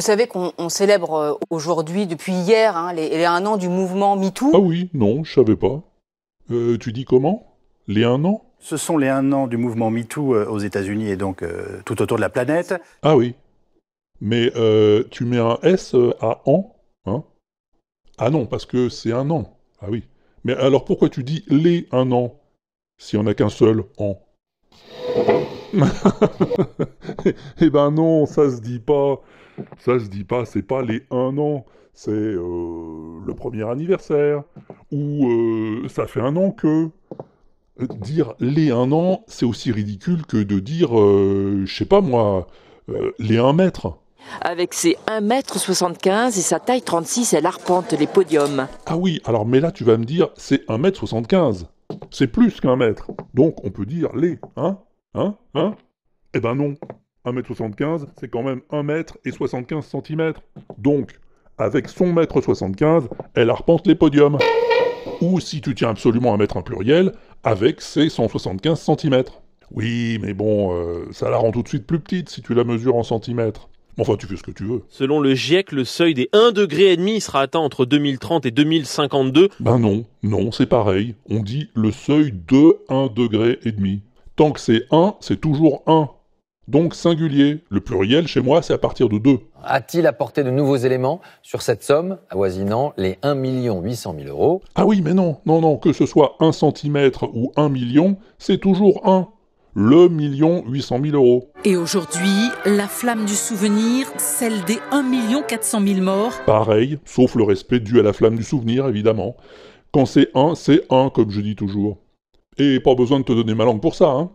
savez qu'on on célèbre euh, aujourd'hui, depuis hier, hein, les, les un an du mouvement MeToo? Ah oui, non, je savais pas. Euh, tu dis comment? Les un an? Ce sont les un an du mouvement MeToo euh, aux États-Unis et donc euh, tout autour de la planète. Ah oui. Mais euh, tu mets un S à an hein? Ah non, parce que c'est un an. Ah oui. Mais alors pourquoi tu dis les un an s'il n'y en a qu'un seul an? Eh ben non, ça se dit pas. Ça se dit pas, c'est pas les un an. C'est euh, le premier anniversaire. Ou euh, ça fait un an que. Dire les un an, c'est aussi ridicule que de dire, euh, je sais pas moi, les un mètre. Avec ses 1m75 et sa taille 36, elle arpente les podiums. Ah oui, alors mais là tu vas me dire, c'est 1m75. C'est plus qu'un mètre. Donc on peut dire les, hein Hein Hein Eh ben non. 1m75, c'est quand même 1 mètre et 75 cm. Donc, avec son mètre 75, elle arpente les podiums. Ou si tu tiens absolument à mettre un pluriel, avec ses 175 cm. Oui, mais bon, euh, ça la rend tout de suite plus petite si tu la mesures en centimètres. Enfin, tu fais ce que tu veux. Selon le GIEC, le seuil des 1,5 degré et demi sera atteint entre 2030 et 2052. Ben non, non, c'est pareil. On dit le seuil de 1 degré et demi. Tant que c'est 1, c'est toujours 1. Donc singulier. Le pluriel, chez moi, c'est à partir de 2. A-t-il apporté de nouveaux éléments sur cette somme avoisinant les 1 800 000 euros? Ah oui, mais non, non, non, que ce soit 1 cm ou 1 million, c'est toujours 1. Le million 800 000 euros. Et aujourd'hui, la flamme du souvenir, celle des 1 400 000 morts, Pareil, sauf le respect dû à la flamme du souvenir, évidemment. Quand c'est 1, c'est 1, comme je dis toujours. Et pas besoin de te donner ma langue pour ça, hein.